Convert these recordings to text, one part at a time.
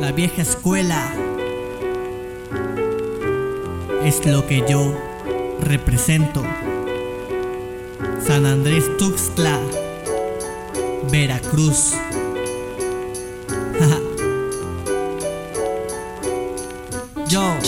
La vieja escuela es lo que yo represento. San Andrés Tuxtla, Veracruz. yo.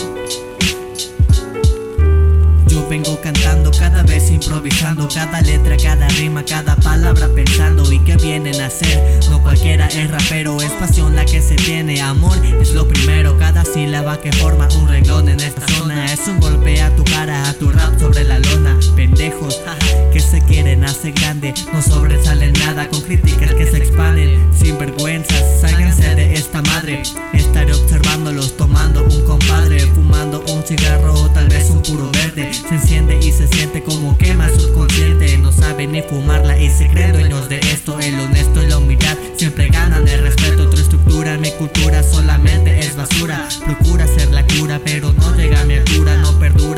Yo vengo cantando cada vez improvisando Cada letra, cada rima, cada palabra pensando ¿Y qué vienen a hacer? No cualquiera es rapero, es pasión se tiene Amor es lo primero, cada sílaba que forma un renglón en esta zona. Es un golpe a tu cara, a tu rap sobre la lona. Pendejos, que se quieren hacer grande No sobresalen nada. Con críticas que se expanden Sin vergüenzas, sáquense de esta madre Estaré observándolos tomando un compadre Fumando un cigarro o tal vez un puro verde. Se enciende y se siente como quema subconsciente. No saben ni fumarla y se creen dueños de esto El honesto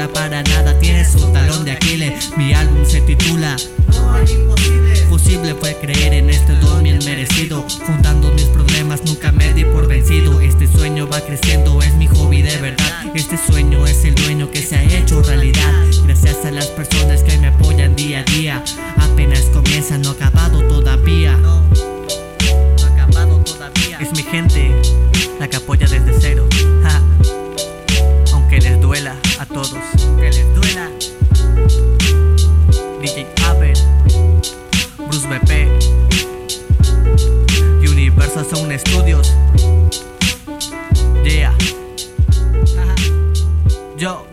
Para nada, tienes un talón de Aquiles. Mi álbum se titula No hay imposible. Posible fue creer en este don bien merecido. Juntando mis problemas nunca me di por vencido. Este sueño va creciendo, es mi hobby de verdad. Este sueño es el dueño que se ha hecho realidad. Gracias a las personas que me apoyan día a día. Apenas comienza, no acabado todavía. No, no acabado todavía. Es mi gente, la que apoya a todos. Que les duela. DJ Abel Bruce BP Universal Sound Studios Yeah. Yo